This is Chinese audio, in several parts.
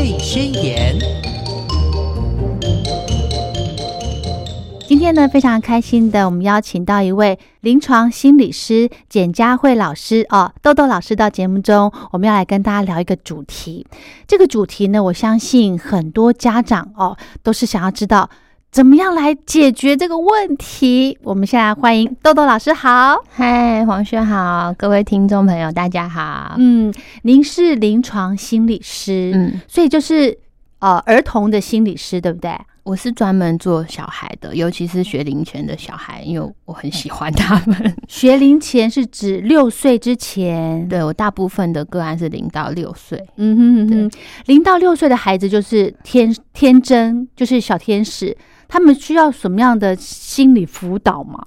类宣言。今天呢，非常开心的，我们邀请到一位临床心理师简佳慧老师哦，豆豆老师到节目中，我们要来跟大家聊一个主题。这个主题呢，我相信很多家长哦，都是想要知道怎么样来解决这个问题。我们现在欢迎豆豆老师，好，嗨，黄轩好，各位听众朋友，大家好。嗯，您是临床心理师，嗯，所以就是呃儿童的心理师，对不对？我是专门做小孩的，尤其是学龄前的小孩，因为我很喜欢他们。学龄前是指六岁之前，对我大部分的个案是零到六岁。嗯哼嗯哼，零到六岁的孩子就是天天真，就是小天使，他们需要什么样的心理辅导吗？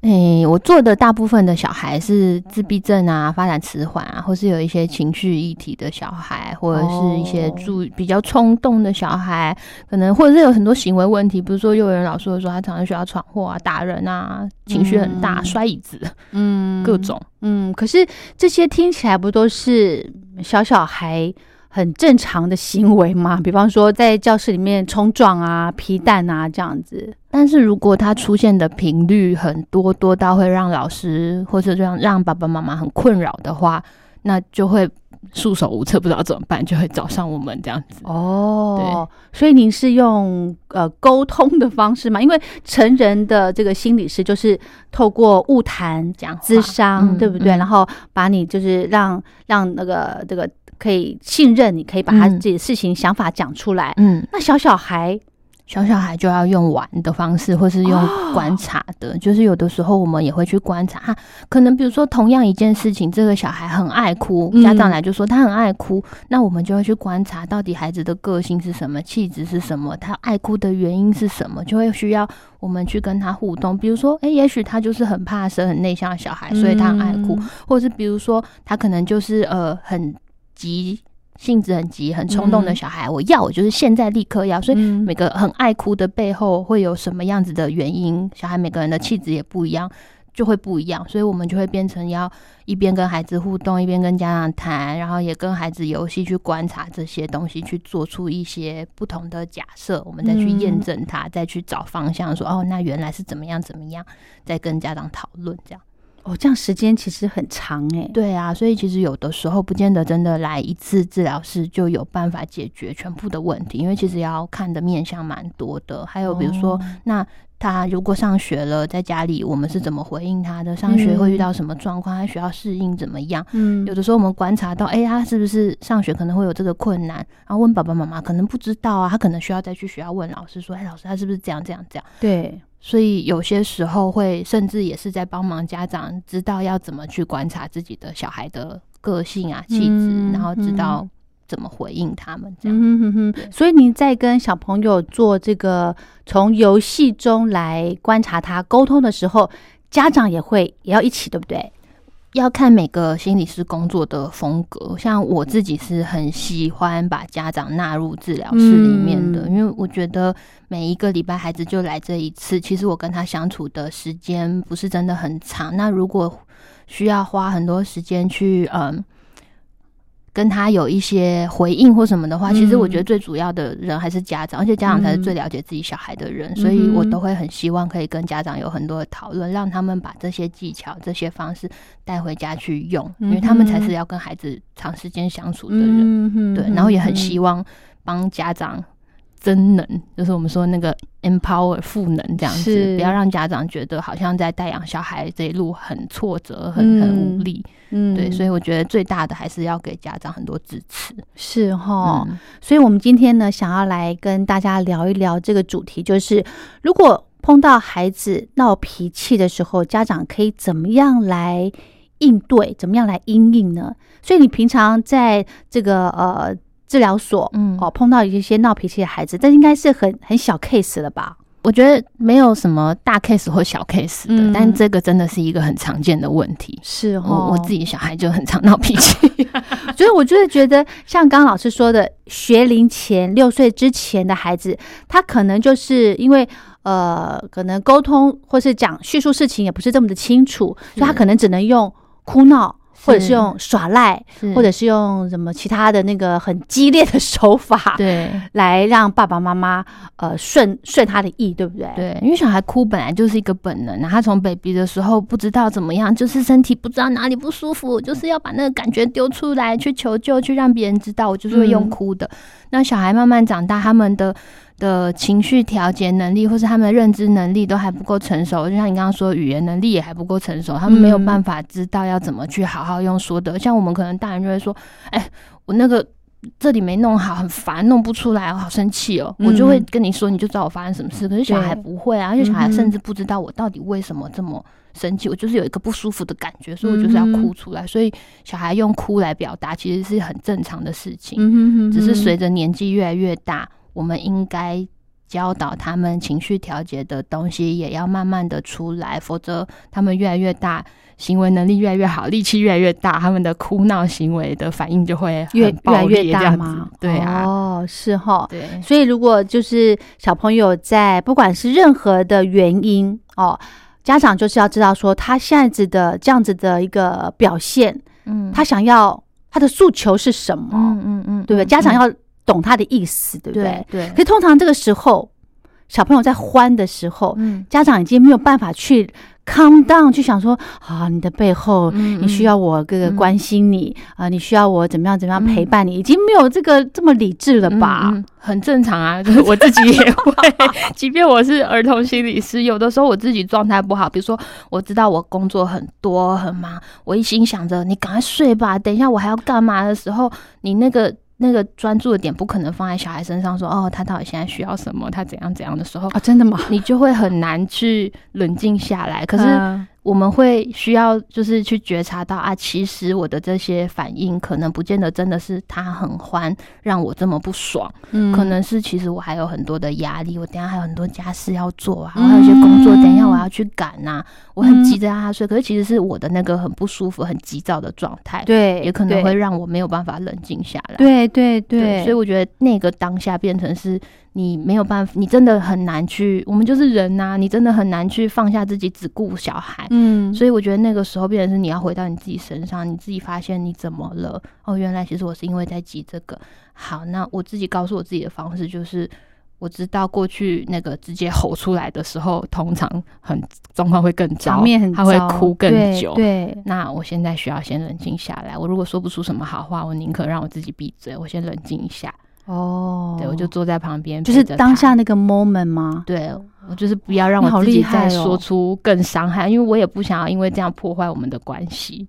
诶，我做的大部分的小孩是自闭症啊，发展迟缓啊，或是有一些情绪议题的小孩，或者是一些注比较冲动的小孩，可能或者是有很多行为问题，比如说幼儿园老师会说他常常需要闯祸啊、打人啊，情绪很大、摔椅子，嗯，各种，嗯，可是这些听起来不都是小小孩？很正常的行为嘛，比方说在教室里面冲撞啊、皮蛋啊这样子。但是如果它出现的频率很多，多到会让老师或者让让爸爸妈妈很困扰的话，那就会束手无策，不知道怎么办，就会找上我们这样子。哦，对，所以您是用呃沟通的方式嘛？因为成人的这个心理师就是透过物谈讲智商，对不对？然后把你就是让让那个这个。可以信任，你可以把他自己的事情、想法讲出来。嗯，那小小孩，小小孩就要用玩的方式，或是用观察的。就是有的时候我们也会去观察，可能比如说同样一件事情，这个小孩很爱哭，家长来就说他很爱哭，那我们就会去观察到底孩子的个性是什么，气质是什么，他爱哭的原因是什么，就会需要我们去跟他互动。比如说，哎，也许他就是很怕生、很内向的小孩，所以他很爱哭，或者是比如说他可能就是呃很。急性子很急、很冲动的小孩，我要我就是现在立刻要。所以每个很爱哭的背后会有什么样子的原因？小孩每个人的气质也不一样，就会不一样。所以我们就会变成要一边跟孩子互动，一边跟家长谈，然后也跟孩子游戏去观察这些东西，去做出一些不同的假设，我们再去验证它，再去找方向，说哦，那原来是怎么样怎么样，再跟家长讨论这样。哦，这样时间其实很长哎。对啊，所以其实有的时候不见得真的来一次治疗室就有办法解决全部的问题，因为其实要看的面向蛮多的。还有比如说，那他如果上学了，在家里我们是怎么回应他的？上学会遇到什么状况？他需要适应怎么样？嗯，有的时候我们观察到，哎，他是不是上学可能会有这个困难？然后问爸爸妈妈，可能不知道啊，他可能需要再去学校问老师说，哎，老师他是不是这样这样这样？对。所以有些时候会，甚至也是在帮忙家长知道要怎么去观察自己的小孩的个性啊、气质，然后知道怎么回应他们这样。嗯哼哼所以你在跟小朋友做这个从游戏中来观察他沟通的时候，家长也会也要一起，对不对？要看每个心理师工作的风格，像我自己是很喜欢把家长纳入治疗室里面的，因为我觉得每一个礼拜孩子就来这一次，其实我跟他相处的时间不是真的很长。那如果需要花很多时间去，嗯。跟他有一些回应或什么的话，其实我觉得最主要的人还是家长，而且家长才是最了解自己小孩的人，所以我都会很希望可以跟家长有很多的讨论，让他们把这些技巧、这些方式带回家去用，因为他们才是要跟孩子长时间相处的人，对，然后也很希望帮家长。增能就是我们说那个 empower 赋能这样子，不要让家长觉得好像在带养小孩这一路很挫折、很很无力。嗯，对，所以我觉得最大的还是要给家长很多支持。是哈，所以我们今天呢，想要来跟大家聊一聊这个主题，就是如果碰到孩子闹脾气的时候，家长可以怎么样来应对，怎么样来应应呢？所以你平常在这个呃。治疗所，嗯，哦，碰到一些闹脾气的孩子，这应该是很很小 case 了吧？我觉得没有什么大 case 或小 case 的，但这个真的是一个很常见的问题。是哦，我自己小孩就很常闹脾气，所以我就是觉得，像刚刚老师说的，学龄前六岁之前的孩子，他可能就是因为呃，可能沟通或是讲叙述事情也不是这么的清楚，所以他可能只能用哭闹。或者是用耍赖，或者是用什么其他的那个很激烈的手法，对来让爸爸妈妈呃顺顺他的意，对不对？对，因为小孩哭本来就是一个本能啊，他从 baby 的时候不知道怎么样，就是身体不知道哪里不舒服，就是要把那个感觉丢出来，去求救，去让别人知道，我就是会用嗯哭的。那小孩慢慢长大，他们的的情绪调节能力，或是他们的认知能力都还不够成熟，就像你刚刚说，语言能力也还不够成熟，他们没有嗯办法知道要怎么去好好用说的。像我们可能大人就会说，哎，我那个。这里没弄好，很烦，弄不出来，我好生气哦！我就会嗯跟你说，你就知道我发生什么事。可是小孩不会啊，而且小孩甚至不知道我到底为什么这么生气，我就是有一个不舒服的感觉，所以我就是要哭出来。所以小孩用哭来表达，其实是很正常的事情。嗯哼哼只是随着年纪越来越大，我们应该教导他们情绪调节的东西，也要慢慢的出来，否则他们越来越大。行为能力越来越好，力气越来越大，他们的哭闹行为的反应就会越越来越大吗子？对啊，哦，是哈。对，所以如果就是小朋友在不管是任何的原因哦，家长就是要知道说他现在子的这样子的一个表现，嗯，他想要他的诉求是什么，嗯嗯嗯，对不对？嗯家长要懂他的意思，对不对？对对可，是通常这个时候，小朋友在欢的时候，嗯，家长已经没有办法去 calm down，去想说啊，你的背后嗯你需要我这个嗯关心你啊、你需要我怎么样怎么样嗯陪伴你，已经没有这个这么理智了吧？很正常啊，就是我自己也会，即便我是儿童心理师，有的时候我自己状态不好，比如说我知道我工作很多很忙，我一心想着你赶快睡吧，等一下我还要干嘛的时候，你那个。那个专注的点不可能放在小孩身上说哦，他到底现在需要什么，他怎样怎样的时候，啊，真的吗？你就会很难去冷静下来。可是嗯我们会需要就是去觉察到啊，其实我的这些反应可能不见得真的是他很欢让我这么不爽，嗯。可能是其实我还有很多的压力，我等下还有很多家事要做啊，嗯。我还有一些工作，等一下我要去赶呐、我很急着让他睡，可是其实是我的那个很不舒服、很急躁的状态，对，也可能会让我没有办法冷静下来。对对。对，所以我觉得那个当下变成是你没有办法，你真的很难去，我们就是人呐、你真的很难去放下自己只顾小孩。嗯，所以我觉得那个时候，变成是你要回到你自己身上，你自己发现你怎么了？哦，原来其实我是因为在急这个。好，那我自己告诉我自己的方式就是，我知道过去那个直接吼出来的时候，通常很状况会更糟，他会哭更对久。对，那我现在需要先冷静下来。我如果说不出什么好话，我宁可让我自己闭嘴，我先冷静一下。哦，对，我就坐在旁边，就是当下那个 moment 吗？对我就是不要让我自己再说出更伤害，因为我也不想要因为这样破坏我们的关系。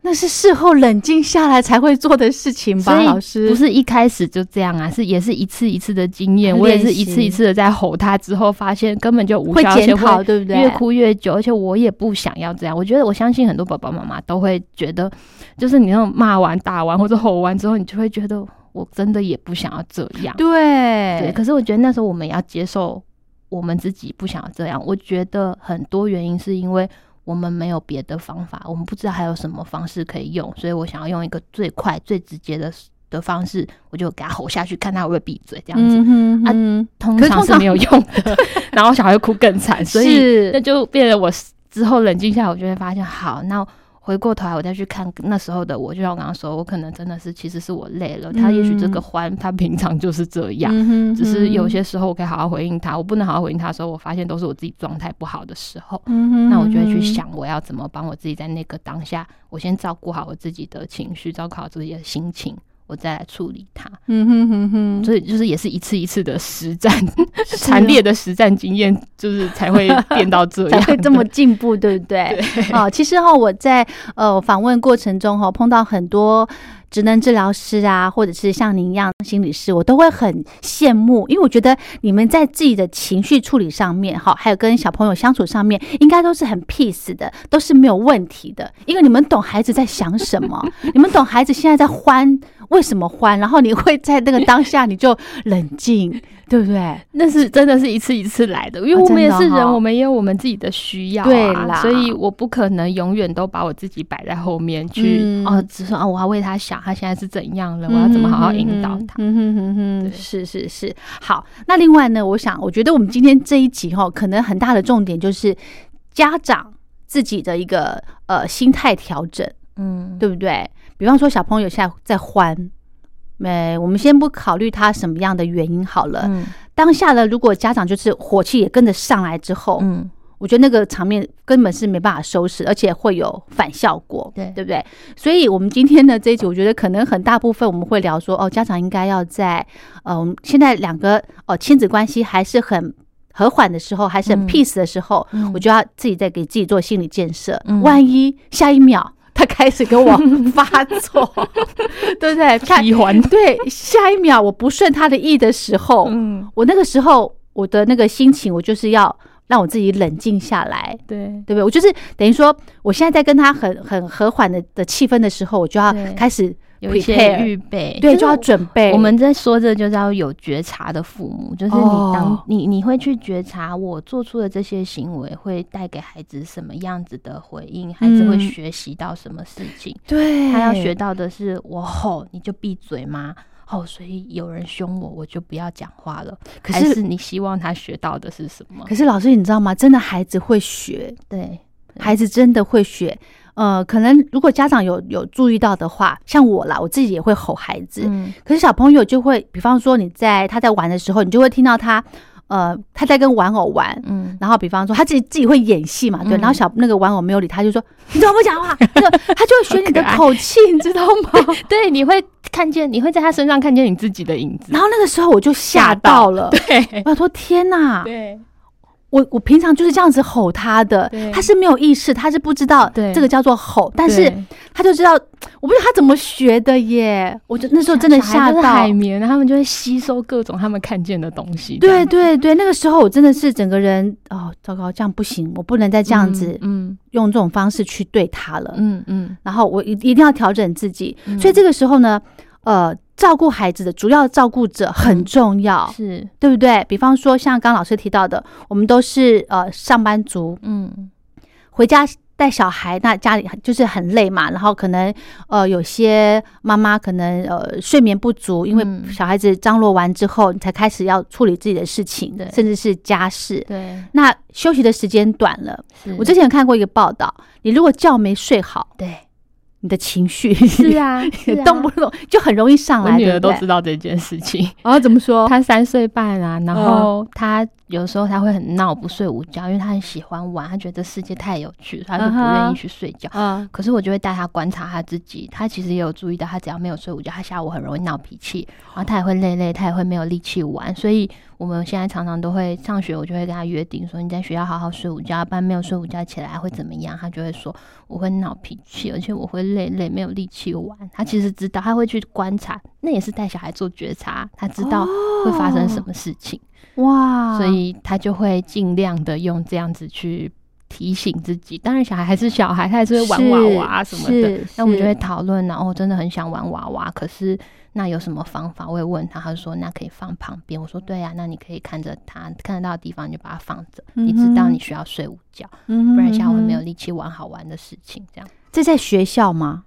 那是事后冷静下来才会做的事情吧，老师不是一开始就这样啊，是也是一次一次的经验，我也是一次一次的在吼他之后，发现根本就无会检讨，对不对？越哭越久，而且我也不想要这样。我觉得我相信很多爸爸妈妈都会觉得，就是你那种骂完、打完或者吼完之后，你就会觉得我真的也不想要这样。对，对，可是我觉得那时候我们要接受我们自己不想要这样。我觉得很多原因是因为我们没有别的方法，我们不知道还有什么方式可以用，所以我想要用一个最快、最直接的的方式，我就给他吼下去，看他会不会闭嘴。这样子、嗯通常是没有 用的，然后小孩会哭更惨，所以那就变得我之后冷静下来，我就会发现，好，那回过头来我再去看那时候的我，就像我刚刚说，我可能真的是其实是我累了，他也许这个嗯欢，他平常就是这样。嗯只是有些时候我可以好好回应他，我不能好好回应他的时候，我发现都是我自己状态不好的时候，嗯那我就会去想我要怎么帮我自己在那个当下，我先照顾好我自己的情绪，照顾好自己的心情，我再来处理它。嗯哼哼哼，所以就是也是一次一次的实战，是惨烈的实战经验，就是才会变到这样，才会这么进步，对不对？哦，其实哈、我在呃访问过程中哈、碰到很多职能治疗师啊，或者是像您一样心理师，我都会很羡慕，因为我觉得你们在自己的情绪处理上面，哈，还有跟小朋友相处上面，应该都是很 peace 的，都是没有问题的，因为你们懂孩子在想什么，你们懂孩子现在在欢，为什么欢，然后你会在那个当下你就冷静，对不对？那是真的是一次一次来的，因为哦我们也是人，我们也有我们自己的需要、啊，对啦所以我不可能永远都把我自己摆在后面去，嗯哦，只说啊，我要为他想，他现在是怎样了，我要怎么好好引导他。嗯哼哼哼，对是是是。好，那另外呢，我想，我觉得我们今天这一集哈，可能很大的重点就是家长自己的一个呃心态调整。嗯，对不对？比方说小朋友现在在欢，没，我们先不考虑他什么样的原因好了。嗯当下呢，如果家长就是火气也跟着上来之后，嗯，我觉得那个场面根本是没办法收拾，而且会有反效果，对对不对？所以，我们今天的这一集，我觉得可能很大部分我们会聊说，哦，家长应该要在呃，我们现在两个哦亲子关系还是很和缓的时候，还是很嗯 peace 的时候，嗯我就要自己再给自己做心理建设。嗯万一下一秒他开始跟我发作，对不对？看喜欢，对，下一秒我不顺他的意的时候，嗯，我那个时候我的那个心情，我就是要让我自己冷静下来，对，对不对？我就是等于说，我现在在跟他很很和缓的的气氛的时候，我就要开始有一些预备，对，就要准备。我们在说这就是要有觉察的父母，就是你当、哦你你会去觉察我做出的这些行为会带给孩子什么样子的回应，孩子会嗯学习到什么事情。对他要学到的是我吼你就闭嘴吗？哦，所以有人凶我，我就不要讲话了。可是是你希望他学到的是什么？可是老师，你知道吗？真的孩子会学，对，孩子真的会学。呃，可能如果家长有有注意到的话，像我啦，我自己也会吼孩子。嗯可是小朋友就会，比方说你在他在玩的时候，你就会听到他，呃，他在跟玩偶玩，嗯，然后比方说他自己自己会演戏嘛，对，嗯然后小那个玩偶没有理他，就说你怎么不讲话？他 就他就会学你的口气，你知道吗？对，你会看见，你会在他身上看见你自己的影子。然后那个时候我就吓到了，对我说天哪！对我我平常就是这样子吼他的，他是没有意识，他是不知道这个叫做吼，但是他就知道，我不知道他怎么学的耶。我就那时候真的吓到海，绵，他们就会吸收各种他们看见的东西。对对对，那个时候我真的是整个人哦，糟糕，这样不行，我不能再这这样子嗯用这种方式去对他了。嗯嗯然后我一一定要调整自己，嗯所以这个时候呢，呃，照顾孩子的主要照顾者很重要，是。对不对？比方说像刚老师提到的，我们都是呃上班族，嗯。回家带小孩，那家里就是很累嘛，然后可能呃有些妈妈可能呃睡眠不足，因为嗯。小孩子张罗完之后，你才开始要处理自己的事情对，甚至是家事。对，那休息的时间短了，我之前有看过一个报道，你如果觉没睡好，对你的情绪是啊，是啊动不动就很容易上来，我女儿都知道这件事情。然后，怎么说？她三岁半啊，然后她有时候他会很闹，不睡午觉，因为他很喜欢玩，他觉得世界太有趣，他就不愿意去睡觉。啊，可是我就会带他观察他自己，他其实也有注意到，他只要没有睡午觉，他下午很容易闹脾气，然后他也会累累，他也会没有力气玩。所以我们现在常常都会上学，我就会跟他约定说，你在学校好好睡午觉，不然没有睡午觉起来会怎么样？他就会说我会闹脾气，而且我会累累，没有力气玩。他其实知道，他会去观察，那也是带小孩做觉察，他知道会发生什么事情。哇，所以他就会尽量的用这样子去提醒自己。当然，小孩还是小孩，他还是会玩娃娃什么的。那我们就会讨论，然后真的很想玩娃娃，可是那有什么方法？我会问他，他说那可以放旁边。我说对呀、那你可以看着他看得到的地方，你就把它放着。你知道嗯哼你需要睡午觉，嗯不然下午会没有嗯力气玩好玩的事情。这样，这在学校吗？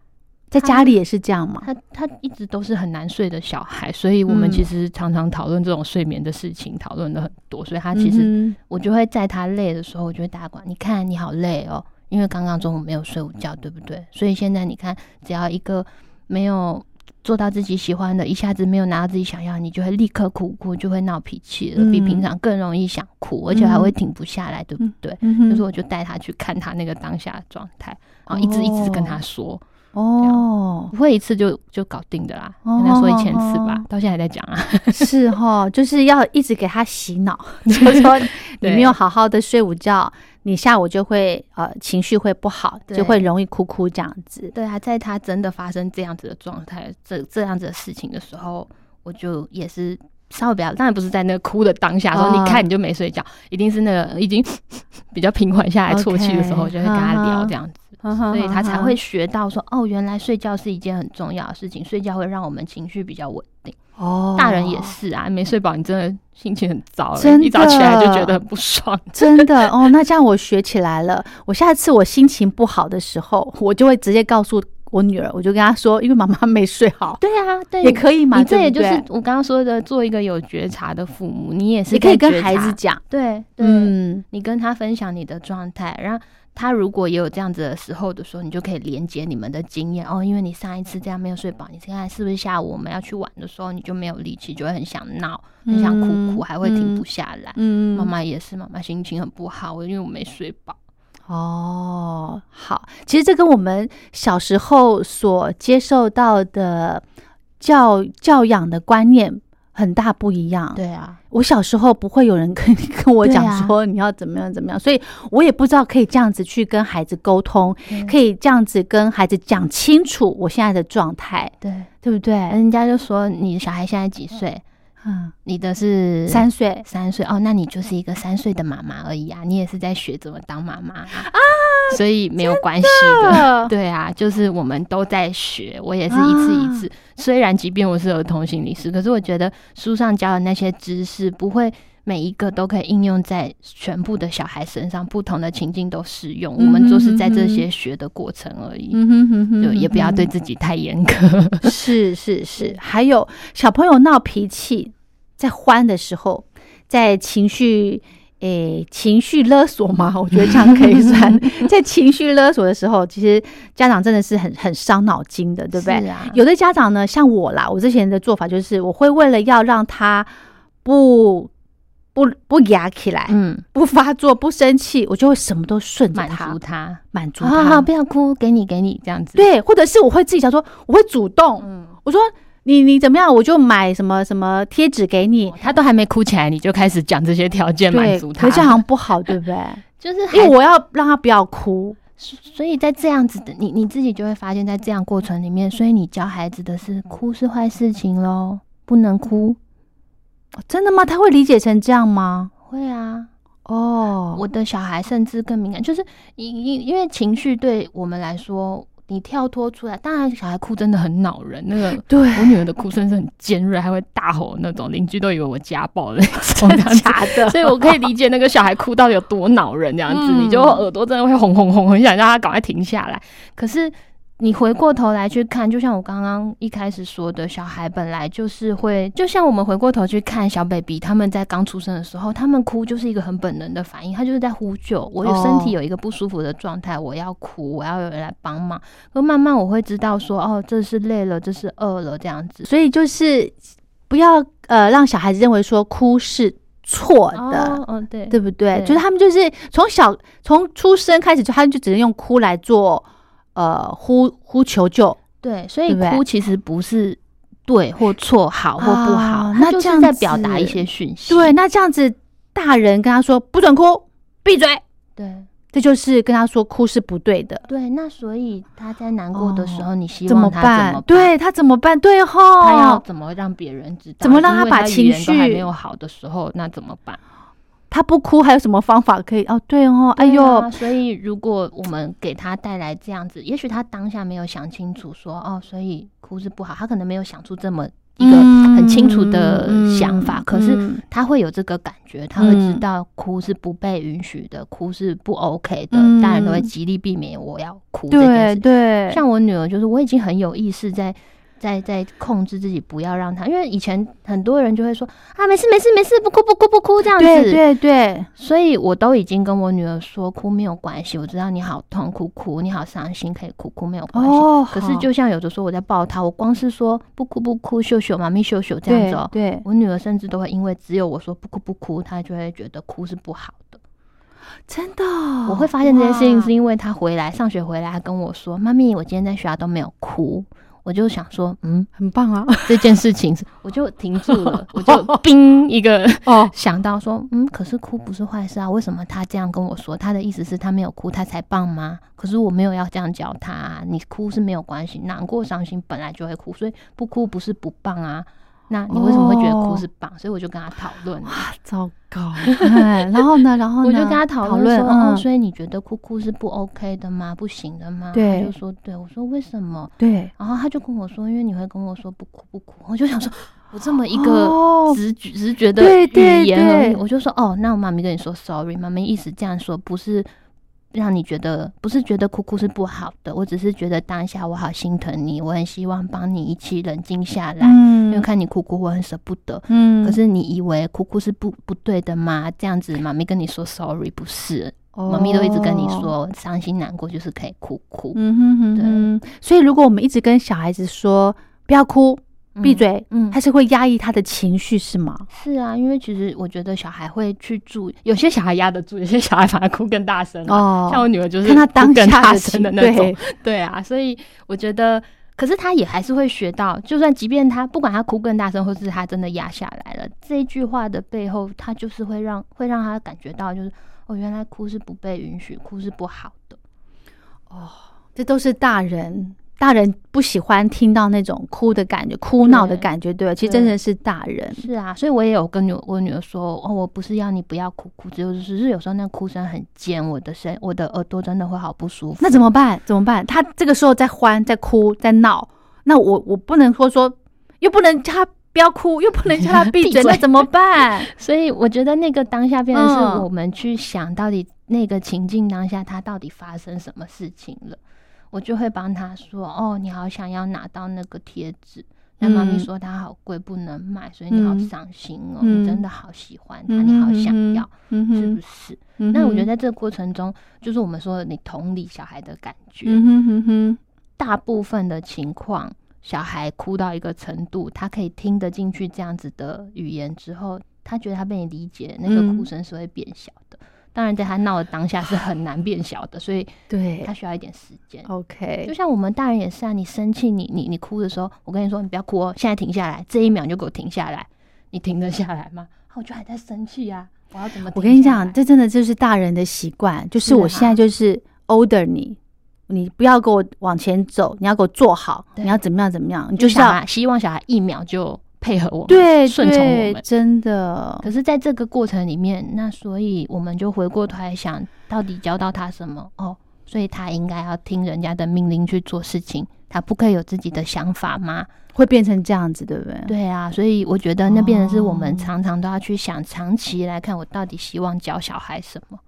在家里也是这样嘛？他他一直都是很难睡的小孩，所以我们嗯其实常常讨论这种睡眠的事情，讨论的很多。所以他其实嗯我就会在他累的时候，我就会打管，你看你好累哦，因为刚刚中午没有睡午觉，对不对？所以现在你看，只要一个没有做到自己喜欢的，一下子没有拿到自己想要，你就会立刻哭哭，就会闹脾气了，比嗯平常更容易想哭，而且还会停不下来，对不对？就是我就带他去看他那个当下的状态，然后一直一直跟他说，哦，不会一次就就搞定的啦，哦跟他说一千次吧哦，到现在还在讲啊。是哈，就是要一直给他洗脑，就是说你没有好好的睡午觉，你下午就会呃情绪会不好，对。就会容易哭哭这样子。对啊，在他真的发生这样子的状态、这这样子的事情的时候，我就也是稍微比较，当然不是在那个哭的当下说，哦你看你就没睡觉，一定是那个已经 比较平缓下来啜泣的时候，就会跟他聊这样子，所所以他才会学到说，哦，原来睡觉是一件很重要的事情，睡觉会让我们情绪比较稳定。哦，大人也是啊，没睡饱，你真的心情很糟、欸，真的一早起来就觉得很不爽。真的哦，那这样我学起来了。我下次我心情不好的时候，我就会直接告诉我女儿，我就跟她说，因为妈妈没睡好，对啊，对，也可以嘛，你这也就是我刚刚说的，做一个有觉察的父母，你也是你可以跟孩子讲，对对，嗯，你跟他分享你的状态，让他如果也有这样子的时候的时候，你就可以连接你们的经验哦，因为你上一次这样没有睡饱，你现在是不是下午我们要去玩的时候，你就没有力气，就会很想闹，很想哭哭，还会停不下来。嗯，妈妈也是，妈妈心情很不好，因为我没睡饱。哦，好，其实这跟我们小时候所接受到的教教养的观念。很大不一样，对啊，我小时候不会有人跟 跟我讲说你要怎么样怎么样，所以我也不知道可以这样子去跟孩子沟通，可以这样子跟孩子讲清楚我现在的状态，对。对不对？人家就说你的小孩现在几岁？嗯，你的是三岁，三岁。哦，那你就是一个三岁的妈妈而已啊，你也是在学怎么当妈妈啊，所以没有关系的，对啊，就是我们都在学，我也是一次一次。虽然即便我是儿童心理师，可是我觉得书上教的那些知识不会每一个都可以应用在全部的小孩身上，不同的情境都适用。我们就是在这些学的过程而已，就也不要对自己太严格。是是是，还有小朋友闹脾气。在欢的时候，在情绪诶情绪勒索吗？我觉得这样可以算。在情绪勒索的时候，其实家长真的是很很伤脑筋的，对不对？有的家长呢，像我啦，我之前的做法就是，我会为了要让他不不不压起来，嗯，不发作，不生气，我就会什么都顺着他，满足他，满足他，不要哭，给你给你这样子。对，或者是我会自己想说，我会主动，嗯，我说。你你怎么样？我就买什么什么贴纸给你。他都还没哭起来，你就开始讲这些条件满足他，可这样好像不好，对不对？就是因为我要让他不要哭，所以在这样子的你你自己就会发现，在这样过程里面，所以你教孩子的是哭是坏事情喽，不能哭。真的吗？他会理解成这样吗？会啊。哦，我的小孩甚至更敏感，就是因因因为情绪对我们来说。你跳脱出来，当然小孩哭真的很恼人。那个，对我女儿的哭声是很尖锐，还会大吼那种，邻居都以为我家暴那种，假的。所以我可以理解那个小孩哭到底有多恼人，这样子，你就耳朵真的会红红红，很想让他赶快停下来。可是。你回过头来去看，就像我刚刚一开始说的，小孩本来就是会，就像我们回过头去看小 baby，他们在刚出生的时候，他们哭就是一个很本能的反应，他就是在呼救。我有身体有一个不舒服的状态，我要哭，我要有人来帮忙。可慢慢我会知道说，哦，这是累了，这是饿了，这样子。所以就是不要呃让小孩子认为说哭是错的，嗯，对，对不对？就是他们就是从小从出生开始就他们就只能用哭来做。呃，呼呼求救，对，所以哭其实不是对或错，好或不好，那就是在表达一些讯息。对，那这样子，大人跟他说不准哭，闭嘴，对，这就是跟他说哭是不对的。对，那所以他在难过的时候，你希望他怎么办？对他怎么办？对吼，他要怎么让别人知道？怎么让他把情绪还没有好的时候，那怎么办？他不哭还有什么方法可以？哦，对哦，哎呦，所以如果我们给他带来这样子，也许他当下没有想清楚，说哦，所以哭是不好，他可能没有想出这么一个很清楚的想法，可是他会有这个感觉，他会知道哭是不被允许的，哭是不 OK 的，大人都会极力避免我要哭这件事。对，像我女儿，就是我已经很有意识在。在在控制自己，不要让他，因为以前很多人就会说啊，没事没事没事，不哭不哭不哭这样子。对对对，所以我都已经跟我女儿说，哭没有关系，我知道你好痛苦，哭你好伤心，可以哭哭没有关系。哦，可是就像有的时候我在抱她，我光是说不哭不哭，秀秀妈咪秀秀这样子，对我女儿甚至都会因为只有我说不哭不哭，她就会觉得哭是不好的。真的，我会发现这件事情是因为她回来上学回来，她跟我说，妈咪，我今天在学校都没有哭。我就想说，嗯，很棒啊！这件事情，我就停住了，我就冰一个哦，想到说，嗯，可是哭不是坏事啊，为什么他这样跟我说？他的意思是他没有哭，他才棒吗？可是我没有要这样教他，你哭是没有关系，难过伤心本来就会哭，所以不哭不是不棒啊。那你为什么会觉得哭是棒？所以我就跟他讨论。哇，糟糕！然后呢？然后 我就跟他讨论说：“哦，所以你觉得哭哭是不 OK 的吗？不行的吗？”对，他就说：“对。”我说：“为什么？”对。然后他就跟我说：“因为你会跟我说不哭不哭。”我就想说，我这么一个直直觉的语言，我就说：“哦，那我妈咪跟你说，sorry，妈咪意思这样说不是。”让你觉得不是觉得哭哭是不好的，我只是觉得当下我好心疼你，我很希望帮你一起冷静下来，因为看你哭哭我很舍不得。嗯，可是你以为哭哭是不不对的吗？这样子妈咪跟你说 sorry 不是，妈咪都一直跟你说，伤心难过就是可以哭哭。嗯哼哼哼。所以如果我们一直跟小孩子说不要哭。闭嘴，嗯，他是会压抑他的情绪是吗？是啊，因为其实我觉得小孩会去注意，有些小孩压得住，有些小孩反而哭更大声哦。像我女儿就是看他当下的那种，对啊，所以我觉得，可是他也还是会学到，就算即便他不管他哭更大声，或是他真的压下来了，这一句话的背后，他就是会让会让他感觉到，就是哦，原来哭是不被允许，哭是不好的。哦，这都是大人。大人不喜欢听到那种哭的感觉、哭闹的感觉，对吧？其实真的是大人。是啊，所以我也有跟女我女儿说，哦，我不是要你不要哭哭，只有只是有时候那哭声很尖，我的声我的耳朵真的会好不舒服。那怎么办？怎么办？他这个时候在欢、在哭、在闹，那我我不能说说，又不能叫他不要哭，又不能叫他闭嘴，那怎么办？所以我觉得那个当下变成是我们去想到底那个情境当下，他到底发生什么事情了。我就会帮他说：“哦，你好想要拿到那个贴纸，那妈咪说它好贵，不能买，所以你好伤心哦。你真的好喜欢它，你好想要，是不是？那我觉得在这个过程中，就是我们说你同理小孩的感觉。大部分的情况，小孩哭到一个程度，他可以听得进去这样子的语言之后，他觉得他被你理解，那个哭声是会变小的。”当然，在他闹的当下是很难变小的，所以对他需要一点时间。OK，就像我们大人也是啊，你生气，你你你哭的时候，我跟你说，你不要哭哦，现在停下来，这一秒就给我停下来，你停得下来吗？我就还在生气啊，我要怎么？我跟你讲，这真的就是大人的习惯，就是我现在就是 order 你，你不要给我往前走，你要给我坐好，你要怎么样怎么样，你就是要希望小孩一秒就。配合我们，对，顺从我们，真的。可是，在这个过程里面，那所以我们就回过头来想，到底教到他什么？哦，所以他应该要听人家的命令去做事情，他不可以有自己的想法吗？会变成这样子，对不对？对啊，所以我觉得那变成是我们常常都要去想，长期来看，我到底希望教小孩什么。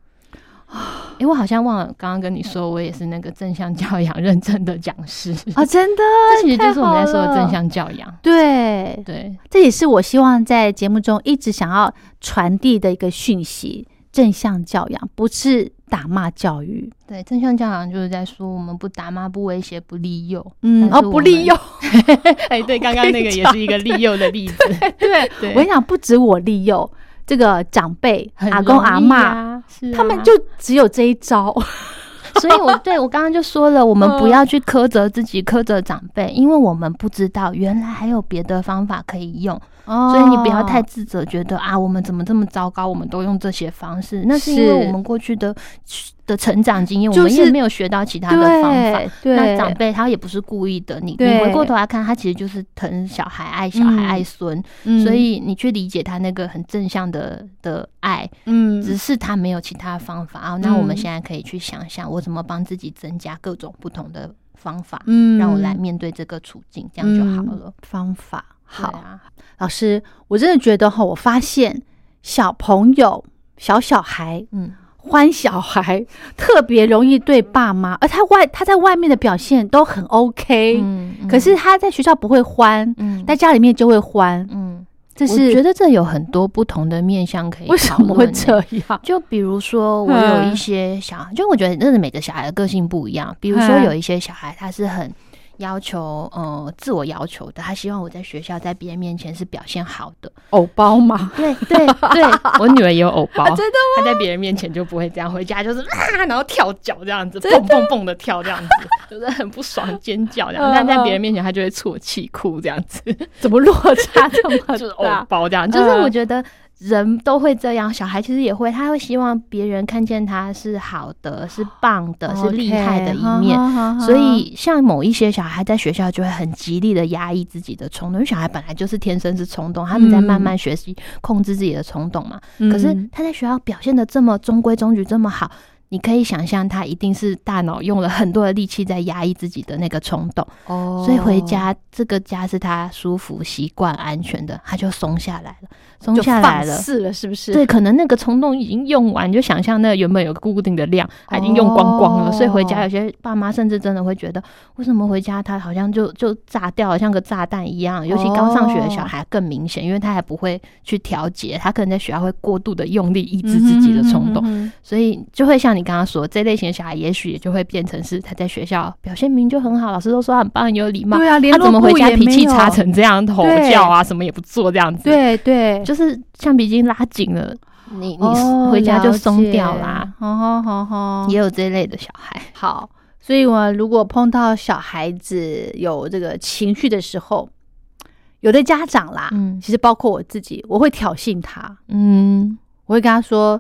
哎，我好像忘了刚刚跟你说，我也是那个正向教养 认证的讲师啊！真的，这其实就是我们在说的正向教养。对对，这也是我希望在节目中一直想要传递的一个讯息：正向教养不是打骂教育。对，正向教养就是在说，我们不打骂、不威胁、不利诱。嗯，哦，不利诱。哎，对，刚刚那个也是一个利诱的例子。对，我跟你讲，不止我利诱。这个长辈、阿公阿妈，他们就只有这一招，所以我对我刚刚就说了，我们不要去苛责自己、苛责长辈，因为我们不知道原来还有别的方法可以用。所以你不要太自责，觉得啊，我们怎么这么糟糕？我们都用这些方式，那是因为我们过去的的成长经验，我们也没有学到其他的方法。那长辈他也不是故意的，你你回过头来看，他其实就是疼小孩、爱小孩、爱孙，所以你去理解他那个很正向的的爱，嗯，只是他没有其他方法啊。那我们现在可以去想想，我怎么帮自己增加各种不同的方法，嗯，让我来面对这个处境，这样就好了。方法。好。啊，老师，我真的觉得哈，我发现小朋友、小小孩，嗯，欢小孩 特别容易对爸妈，而他外他在外面的表现都很 OK，嗯，可是他在学校不会欢，嗯，在家里面就会欢，嗯，这是我觉得这有很多不同的面向可以为什么会这样？就比如说，我有一些小孩，就我觉得那是每个小孩的个性不一样，比如说有一些小孩他是很。要求呃，自我要求的，他希望我在学校在别人面前是表现好的，偶包嘛？对对对，我女儿也有偶包，真的吗？她在别人面前就不会这样，回家就是啊，然后跳脚这样子，蹦蹦蹦的跳这样子，就是很不爽，尖叫这样。但在别人面前，她就会啜泣哭这样子，怎么落差这么大 就是偶包这样？就是我觉得。人都会这样，小孩其实也会，他会希望别人看见他是好的、是棒的、是厉害的一面。所以，像某一些小孩在学校就会很极力的压抑自己的冲动，因为小孩本来就是天生是冲动，他们在慢慢学习控制自己的冲动嘛。可是他在学校表现的这么中规中矩、这么好。你可以想象，他一定是大脑用了很多的力气在压抑自己的那个冲动，哦所以回家这个家是他舒服、习惯、安全的，他就松下来了，松下来了。是不是？对，可能那个冲动已经用完，你就想象那原本有个固定的量，他已经用光光了，哦所以回家有些爸妈甚至真的会觉得，为什么回家他好像就就炸掉了，像个炸弹一样。尤其刚上学的小孩更明显，因为他还不会去调节，他可能在学校会过度的用力抑制自己的冲动，嗯哼所以就会像你刚刚说，这类型的小孩，也许也就会变成是他在学校表现明明就很好，老师都说他很棒、很有礼貌，对啊，联他怎么回家脾气差成这样，吼叫啊，什么也不做这样子？对对，就是橡皮筋拉紧了，你你哦回家就了松掉啦。好好好好，也有这一类的小孩，好。所以，我如果碰到小孩子有这个情绪的时候，有的家长啦，嗯。其实包括我自己，我会挑衅他，嗯，我会跟他说，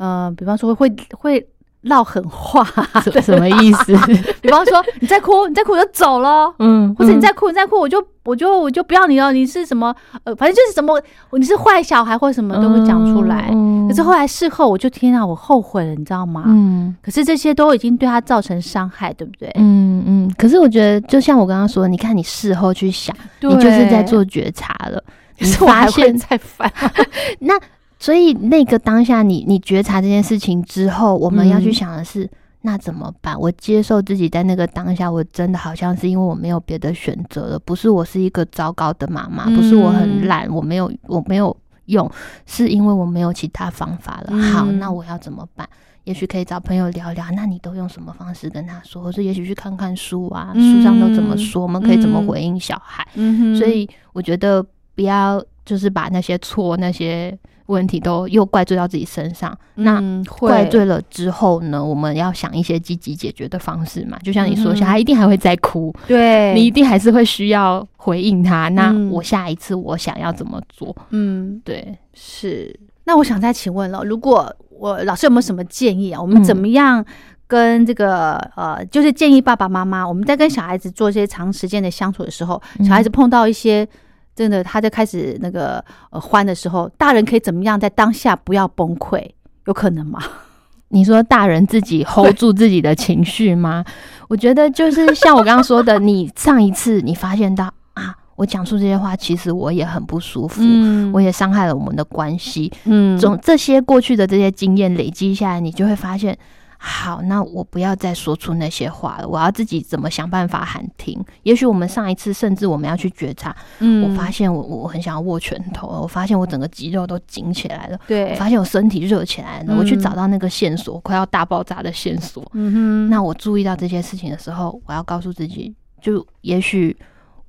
呃，比方说会会唠狠话，什什么意思？比方说你再哭，你再哭我就走了。嗯，或者你再哭，你再哭，我就我就我就不要你了。你是什么？呃，反正就是什么，你是坏小孩或什么都会讲出来。嗯可是后来事后，我就天啊，我后悔了，你知道吗？嗯可是这些都已经对他造成伤害，对不对？嗯嗯，可是我觉得，就像我刚刚说，你看你事后去想，你就是在做觉察了，可你发现再犯。那。所以那个当下你，你觉察这件事情之后，我们要去嗯想的是，那怎么办？我接受自己在那个当下，我真的好像是因为我没有别的选择了，不是我是一个糟糕的妈妈，不是我很嗯懒，我没有我没有用，是因为我没有其他方法了。好，嗯那我要怎么办？也许可以找朋友聊聊，那你都用什么方式跟他说，或者也许去看看书啊，书上都怎么说，我们可以怎么嗯回应小孩。嗯所以我觉得不要就是把那些错、那些问题都又怪罪到自己身上。那嗯怪罪了之后呢，我们要想一些积极解决的方式嘛。就像你说，嗯小孩一定还会再哭，对你一定还是会需要回应他。那嗯我下一次我想要怎么做？嗯对，是。那我想再请问了，如果我老师有没有什么建议啊？我们嗯怎么样跟这个、呃，就是建议爸爸妈妈，我们在跟小孩子做一些长时间的相处的时候，嗯小孩子碰到一些真的他在开始那个呃欢的时候，大人可以怎么样在当下不要崩溃？有可能吗？你说大人自己 hold 住自己的情绪吗？我觉得就是像我刚刚说的，你上一次你发现到啊，我讲出这些话，其实我也很不舒服，嗯我也伤害了我们的关系。嗯总这些过去的这些经验累积下来，你就会发现，好，那我不要再说出那些话了，我要自己怎么想办法喊停。也许我们上一次甚至我们要去觉察，嗯我发现我我很想要握拳头，我发现我整个肌肉都紧起来了。对我，发现我身体热起来了，嗯我去找到那个线索，快要大爆炸的线索。嗯哼，那我注意到这些事情的时候，我要告诉自己，就也许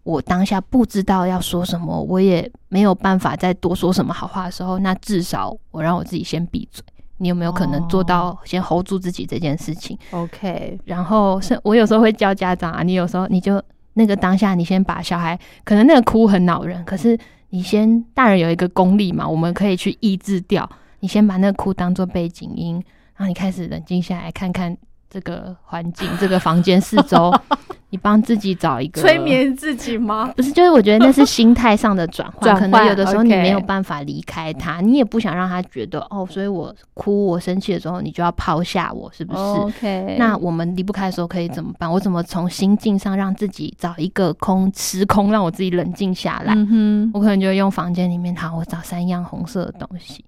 我当下不知道要说什么，我也没有办法再多说什么好话的时候，那至少我让我自己先闭嘴。你有没有可能做到先 hold 住自己这件事情？OK，然后是我有时候会教家长啊，你有时候你就那个当下，你先把小孩，可能那个哭很恼人，可是你先大人有一个功力嘛，我们可以去抑制掉。你先把那个哭当做背景音，然后你开始冷静下来，看看这个环境、这个房间四周，你帮自己找一个催。眠自己吗？不是，就是我觉得那是心态上的转换，转可能换有的时候你没有办法离开他，你也不想让他觉得哦，所以我哭我生气的时候，你就要抛下我，是不是？OK，那我们离不开的时候可以怎么办？我怎么从心境上让自己找一个空时空，让我自己冷静下来？嗯哼，我可能就会用房间里面，好，我找三样红色的东西。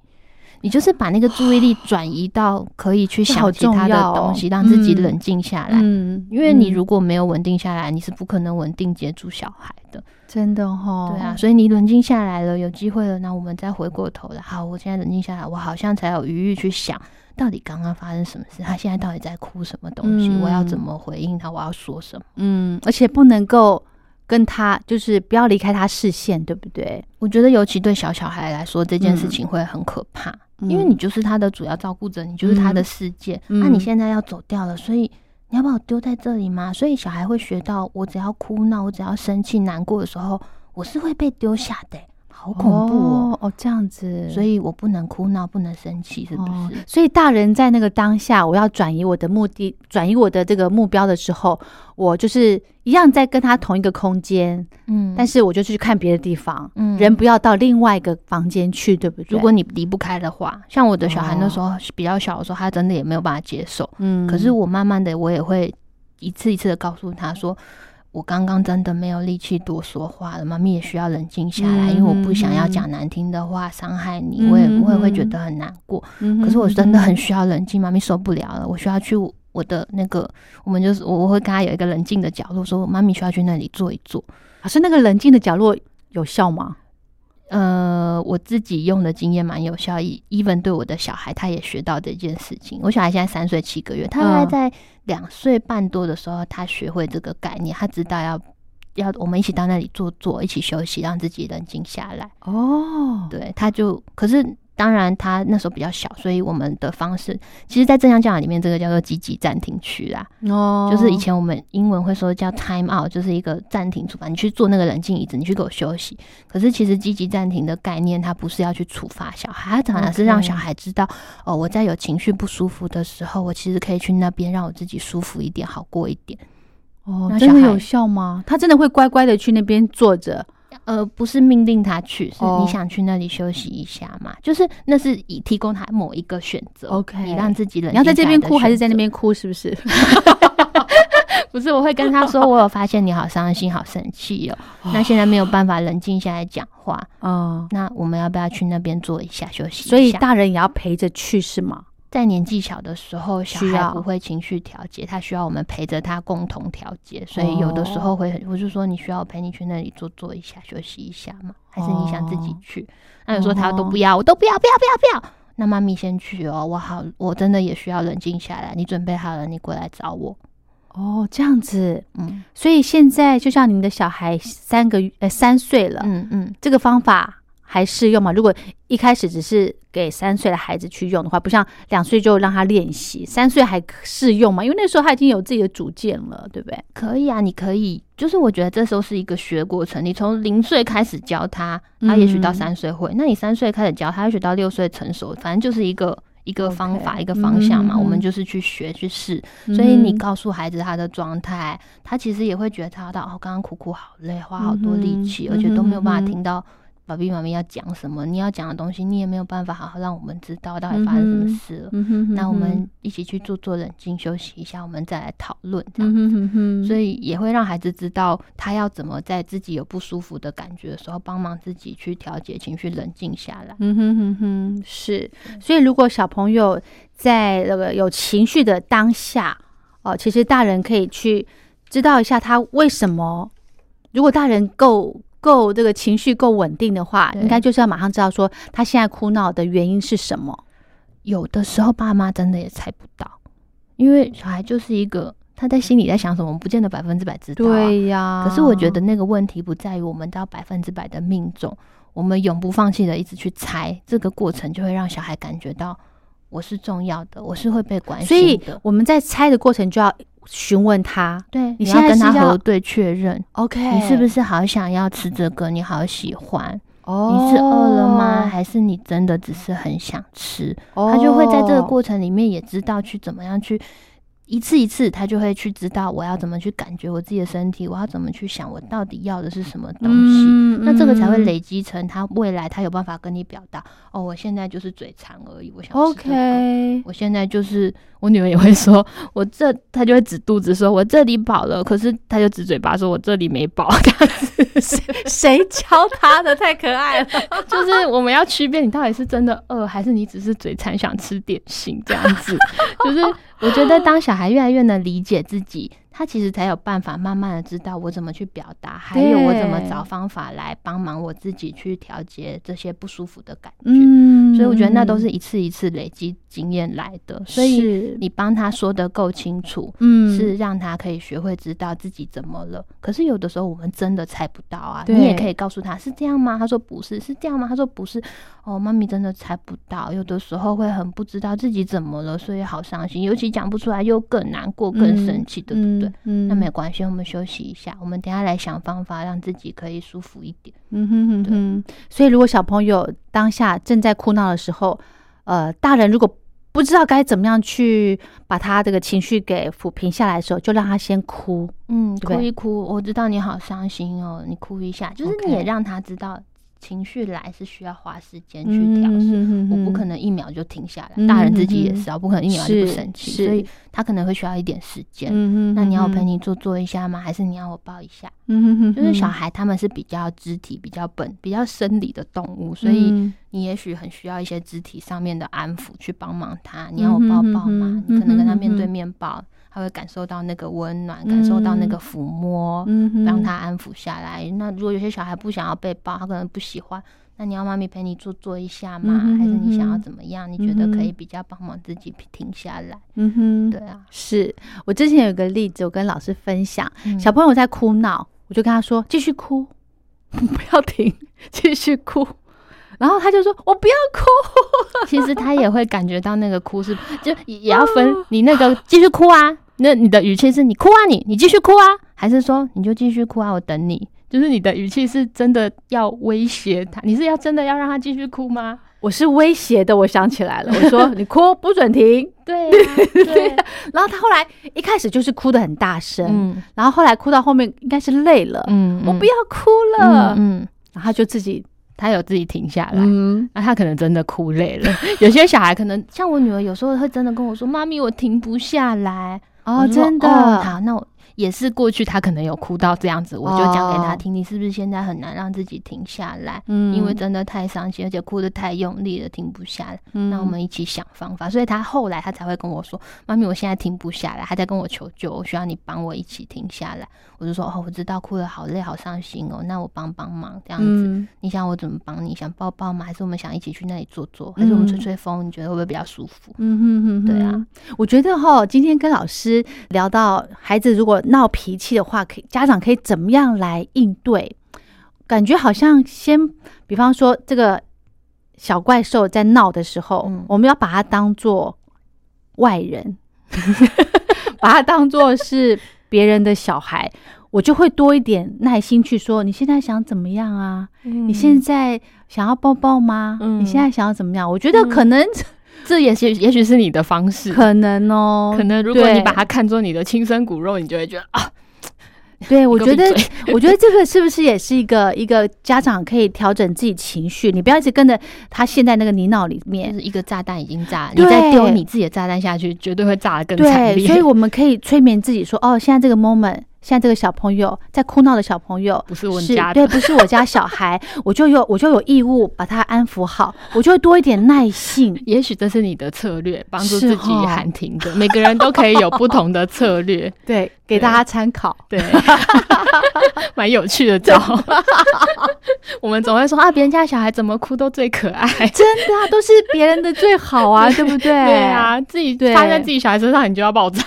你就是把那个注意力 转移到可以去想其他的东西，让自己嗯冷静下来。嗯，因为你嗯如果没有稳定下来，你是不可能稳定接住小孩的。真的哈，对啊，，所以你冷静下来了，有机会了，那我们再回过头来。好，我现在冷静下来，我好像才有余裕去想，到底刚刚发生什么事，他现在到底在哭什么东西，嗯我要怎么回应他，我要说什么。嗯，而且不能够跟他，就是不要离开他视线，对不对？我觉得尤其对小小孩来说，这件事嗯情会很可怕，嗯因为你就是他的主要照顾者，你就是他的世界。嗯那、你现在要走掉了，所以你要把我丢在这里吗？所以小孩会学到，我只要哭闹，我只要生气、难过的时候，我是会被丢下的欸、好恐怖哦！哦，这样子，所以我不能哭闹，不能生气，是不是？所以大人在那个当下，我要转移我的目的，转移我的这个目标的时候，我就是一样在跟他同一个空间，嗯，但是我就去看别的地方，嗯，人不要到另外一个房间去，对不对？如果你离不开的话，像我的小孩那时候比较小的时候，他真的也没有办法接受，嗯，可是我慢慢的，我也会一次一次的告诉他说。我刚刚真的没有力气多说话了，妈咪也需要冷静下来，因为我不想要讲难听的话伤害你，我也我也会觉得很难过。可是我真的很需要冷静，妈咪受不了了，我需要去我的那个，我们就是我我会跟他有一个冷静的角落，说妈咪需要去那里坐一坐。可是那个冷静的角落有效吗？呃，我自己用的经验蛮有效，even 对我的小孩，他也学到这件事情。我小孩现在三岁七个月，他大概在两岁半多的时候，他学会这个概念，他知道要要我们一起到那里坐坐，一起休息，让自己冷静下来。哦，对，他就可是。当然，他那时候比较小，所以我们的方式，其实，在正向教养里面，这个叫做积极暂停区啦。哦，就是以前我们英文会说叫 time out，就是一个暂停处罚，你去做那个冷静椅子，你去给我休息。可是，其实积极暂停的概念，它不是要去处罚小孩，它反而是让小孩知道，哦，我在有情绪不舒服的时候，我其实可以去那边让我自己舒服一点，好过一点。哦，真的有效吗？他真的会乖乖的去那边坐着？呃，不是命令他去，是你想去那里休息一下嘛？就是那是以提供他某一个选择。OK，你让自己冷。你要在这边哭还是在那边哭？是不是？不是，我会跟他说，我有发现你好伤心、好生气哦。那现在没有办法冷静下来讲话哦。那我们要不要去那边坐一下休息？所以大人也要陪着去是吗？在年纪小的时候，小孩不会情绪调节，他需要我们陪着他共同调节。所以有的时候会，我就说你需要我陪你去那里坐坐一下，休息一下嘛？还是你想自己去？那有时候他都不要，我都不要，不要，不要，不要。那妈咪先去哦，我好，我真的也需要冷静下来。你准备好了，你过来找我。哦，这样子，嗯。所以现在就像你们的小孩三个月，呃，三岁了，嗯嗯，这个方法。还适用吗？如果一开始只是给三岁的孩子去用的话，不像两岁就让他练习，三岁还适用吗？因为那时候他已经有自己的主见了，对不对？可以啊，你可以，就是我觉得这时候是一个学过程。你从零岁开始教他，他也许到三岁会；那你三岁开始教他，也许到六岁成熟，反正就是一个一个方法，一个方向嘛。我们就是去学去试。所以你告诉孩子他的状态，他其实也会觉察到哦，刚刚哭哭好累，花好多力气，而且都没有办法听到。爸比妈咪要讲什么？你要讲的东西，你也没有办法好好让我们知道到底发生什么事了。那我们一起去做做冷静休息一下，我们再来讨论这样子。所以也会让孩子知道他要怎么在自己有不舒服的感觉的时候，帮忙自己去调节情绪，冷静下来。嗯哼哼哼，是。所以如果小朋友在那个有情绪的当下，哦，其实大人可以去知道一下他为什么。如果大人够。够这个情绪够稳定的话，应该就是要马上知道说他现在哭闹的原因是什么。有的时候爸妈真的也猜不到，因为小孩就是一个他在心里在想什么，不见得百分之百知道。对呀。可是我觉得那个问题不在于我们到百分之百的命中，我们永不放弃的一直去猜，这个过程就会让小孩感觉到我是重要的，我是会被关心的。所以我们在猜的过程就要。询问他，对你要跟他核对确认，OK，你是不是好想要吃这个？你好喜欢？哦，你是饿了吗？还是你真的只是很想吃？他就会在这个过程里面也知道去怎么样去。一次一次，他就会去知道我要怎么去感觉我自己的身体，我要怎么去想我到底要的是什么东西。那这个才会累积成他未来他有办法跟你表达。哦，我现在就是嘴馋而已，我想 OK。我现在就是我女儿也会说，我这他就会指肚子说，我这里饱了，可是他就指嘴巴说我这里没饱。这样子，谁谁教他的？太可爱了。就是我们要区别你到底是真的饿，还是你只是嘴馋想吃点心这样子。就是我觉得当小孩越来越能理解自己。他其实才有办法慢慢的知道我怎么去表达，还有我怎么找方法来帮忙我自己去调节这些不舒服的感觉。嗯，所以我觉得那都是一次一次累积经验来的。所以你帮他说的够清楚，嗯，是让他可以学会知道自己怎么了。可是有的时候我们真的猜不到啊。你也可以告诉他是这样吗？他说不是，是这样吗？他说不是。哦，妈咪真的猜不到，有的时候会很不知道自己怎么了，所以好伤心，尤其讲不出来又更难过、更生气，对不对？嗯那没关系，我们休息一下，我们等下来想方法让自己可以舒服一点。嗯哼哼哼。所以如果小朋友当下正在哭闹的时候，呃，大人如果不知道该怎么样去把他这个情绪给抚平下来的时候，就让他先哭。嗯，对对哭一哭，我知道你好伤心哦，你哭一下，就是你也让他知道情绪来是需要花时间去嗯调试。哼我不可能一秒就停下来，大人自己也是啊，不可能一秒就不生气，所以他可能会需要一点时间。嗯哼那你要我陪你做做一下吗？还是你要我抱一下？嗯哼哼，就是小孩他们是比较肢体、比较本、比较生理的动物，所以嗯你也许很需要一些肢体上面的安抚去帮忙他。你要我抱抱吗？嗯哼你可能跟他面对面抱，他会感受到那个温暖，感受到那个抚摸，嗯让他安抚下来。那如果有些小孩不想要被抱，他可能不喜欢。那你要妈咪陪你做做一下吗？嗯还是你想要怎么样？你觉得可以比较帮忙自己停下来？嗯哼，对啊，是我之前有个例子，我跟老师分享，嗯小朋友在哭闹，我就跟他说继续哭，不要停，继续哭。然后他就说：“我不要哭。其实他也会感觉到那个哭是，就也也要分你那个继续哭啊，那你的语气是你哭啊你，你继续哭啊，还是说你就继续哭啊，我等你？就是你的语气是真的要威胁他，你是要真的要让他继续哭吗？”我是威胁的，我想起来了，我说：“你哭不准停。对呀、对啊，”然后他后来一开始就是哭的很大声，嗯然后后来哭到后面应该是累了，嗯，我不要哭了，嗯，嗯然后他就自己他有自己停下来。嗯那、他可能真的哭累了，有些小孩可能像我女儿，有时候会真的跟我说：“妈咪，我停不下来。”哦，真的，哦好，那我也是过去他可能有哭到这样子，我就讲给他哦听，你是不是现在很难让自己停下来？嗯因为真的太伤心，而且哭得太用力了，停不下来。嗯那我们一起想方法，所以他后来他才会跟我说：“妈咪，我现在停不下来。”他在跟我求救，我需要你帮我一起停下来。我就说：“哦，我知道哭得好累，好伤心哦，那我帮帮忙这样子。嗯你想我怎么帮你？想抱抱吗？还是我们想一起去那里坐坐？还是我们吹吹风？你觉得会不会比较舒服？”嗯哼哼，对啊，我觉得哈，今天跟老师聊到孩子如果闹脾气的话，可以家长可以怎么样来应对？感觉好像先，比方说这个小怪兽在闹的时候，嗯我们要把它当做外人，把它当做是别人的小孩，我就会多一点耐心去说，你现在想怎么样啊？你你现在想要抱抱吗？嗯你现在想要怎么样？我觉得可能、这也许也许是你的方式，可能哦，可能如果你把它看作你的亲生骨肉，你就会觉得啊，对，我觉得 我觉得这个是不是也是一个一个家长可以调整自己情绪？你不要一直跟着他现在那个泥淖里就面。是一个炸弹已经炸了，你再丢你自己的炸弹下去，绝对会炸得更惨，烈。所以我们可以催眠自己说：“哦，现在这个 moment，现在这个小朋友在哭闹的小朋友不是我家的对，不是我家小孩，我就有我就有义务把他安抚好，我就会多一点耐性。也许这是你的策略，帮助自己哦喊停的。每个人都可以有不同的策略，对，给大家参考。对，蛮有趣的招。我们总会说啊，别人家小孩怎么哭都最可爱。真的啊，都是别人的最好啊，对不对？对啊，自己对发生在自己小孩身上，你就要爆炸。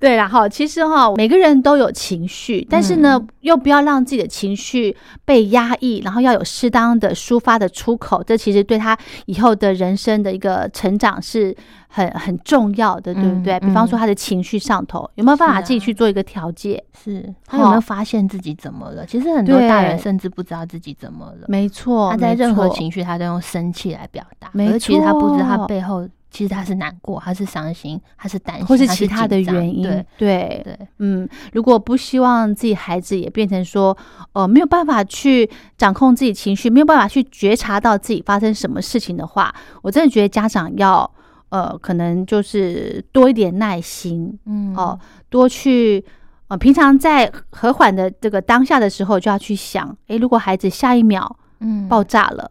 对啦，哈，其实哈，每个人都有情绪，但是呢，又不要让自己的情绪被压抑，然后要有适当的抒发的出口，这其实对他以后的人生的一个成长是很很重要的，对不对？嗯比方说他的情绪上头，有没有办法自己去做一个调节？是他有没有发现自己怎么了？其实很多大人甚至不知道自己怎么了。没错，他在任何情绪，他都用生气来表达，没而其实他不知道他背后，其实他是难过，他是伤心，他是担心，或是其他的原因，对对。对，嗯，如果不希望自己孩子也变成说，呃，没有办法去掌控自己情绪，没有办法去觉察到自己发生什么事情的话，我真的觉得家长要，呃，可能就是多一点耐心，嗯。哦，多去，呃，平常在和缓的这个当下的时候，就要去想，诶，如果孩子下一秒嗯。爆炸了，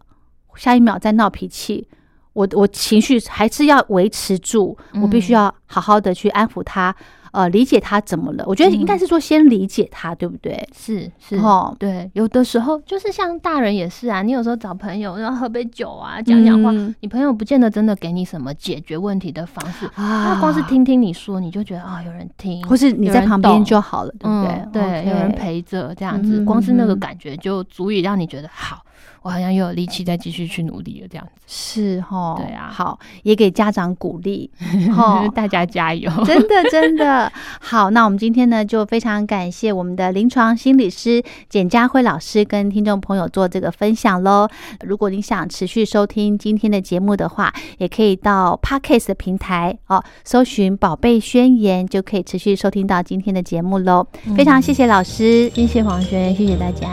下一秒在闹脾气。我我情绪还是要维持住，我必须嗯要好好的去安抚他，呃理解他怎么了。我觉得应该是说先理解他，对不对？是是哦，对，有的时候就是像大人也是啊，你有时候找朋友，然后喝杯酒啊，讲讲话，嗯你朋友不见得真的给你什么解决问题的方式，啊他光是，听听你说，你就觉得啊、有人听，或是你在旁边就好了，对不对？嗯、对有人陪着这样子，嗯光是那个嗯感觉就足以让你觉得好，我好像又有力气再继续去努力了这样子。是哈，对啊好，也给家长鼓励，哈。大家加油！真的，真的好。那我们今天呢，就非常感谢我们的临床心理师简佳慧老师跟听众朋友做这个分享喽。如果你想持续收听今天的节目的话，也可以到 Podcast 的平台哦，搜寻“宝贝宣言”，就可以持续收听到今天的节目喽。非常谢谢老师。谢谢黄轩，谢谢大家。